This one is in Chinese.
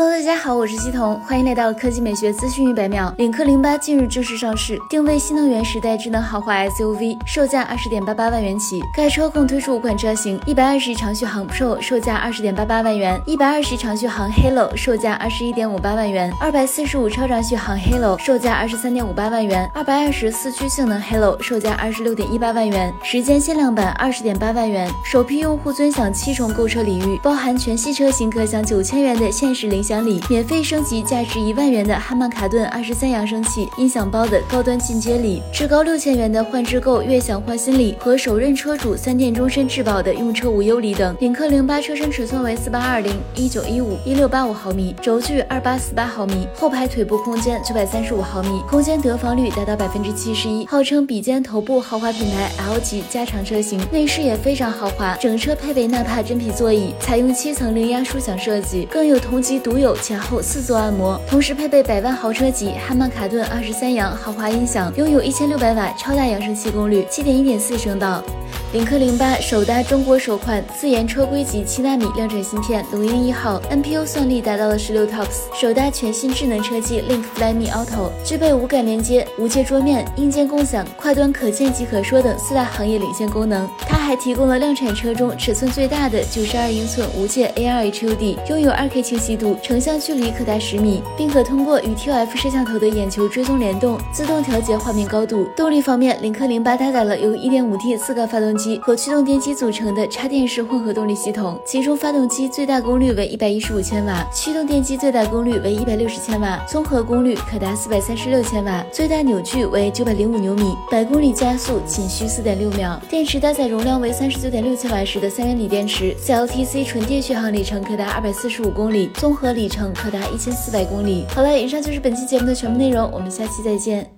Hello，大家好，我是西彤，欢迎来到科技美学资讯一百秒。领克零八近日正式上市，定位新能源时代智能豪华 SUV，售价二十点八八万元起。该车共推出五款车型：一百二十长续航 Pro，售价二十点八八万元；一百二十长续航 Halo，售价二十一点五八万元；二百四十五超长续航 Halo，售价二十三点五八万元；二百二十四驱性能 Halo，售价二十六点一八万元。时间限量版二十点八万元，首批用户尊享七重购车礼遇，包含全系车型可享九千元的限时零。奖礼免费升级价值一万元的哈曼卡顿二十三扬声器音响包的高端进阶礼，至高六千元的换置购悦享换新礼和首任车主三电终身质保的用车无忧礼等。领克零八车身尺寸为四八二零一九一五一六八五毫米，轴距二八四八毫米，后排腿部空间九百三十五毫米，空间得房率达到百分之七十一，号称比肩头部豪华品牌 L 级加长车型，内饰也非常豪华，整车配备纳帕真皮座椅，采用七层零压舒享设计，更有同级独。拥有前后四座按摩，同时配备百万豪车级哈曼卡顿二十三扬豪华音响，拥有一千六百瓦超大扬声器功率，七点一点四声道。领克零八首搭中国首款自研车规级七纳米量产芯片龙鹰一号，NPU 算力达到了十六 TOPS，首搭全新智能车机 Link Flyme Auto，具备无感连接、无界桌面、硬件共享、跨端可见即可说等四大行业领先功能。它还提供了量产车中尺寸最大的九十二英寸无界 AR HUD，拥有二 K 清晰度，成像距离可达十米，并可通过与 TOF 摄像头的眼球追踪联动，自动调节画面高度。动力方面，领克零八搭载了由一点五 T 四缸发动机和驱动电机组成的插电式混合动力系统，其中发动机最大功率为一百一十五千瓦，驱动电机最大功率为一百六十千瓦，综合功率可达四百三十六千瓦，最大扭矩为九百零五牛米，百公里加速仅需四点六秒。电池搭载容量为三十九点六千瓦时的三元锂电池，CLTC 纯电续航里程可达二百四十五公里，综合里程可达一千四百公里。好了，以上就是本期节目的全部内容，我们下期再见。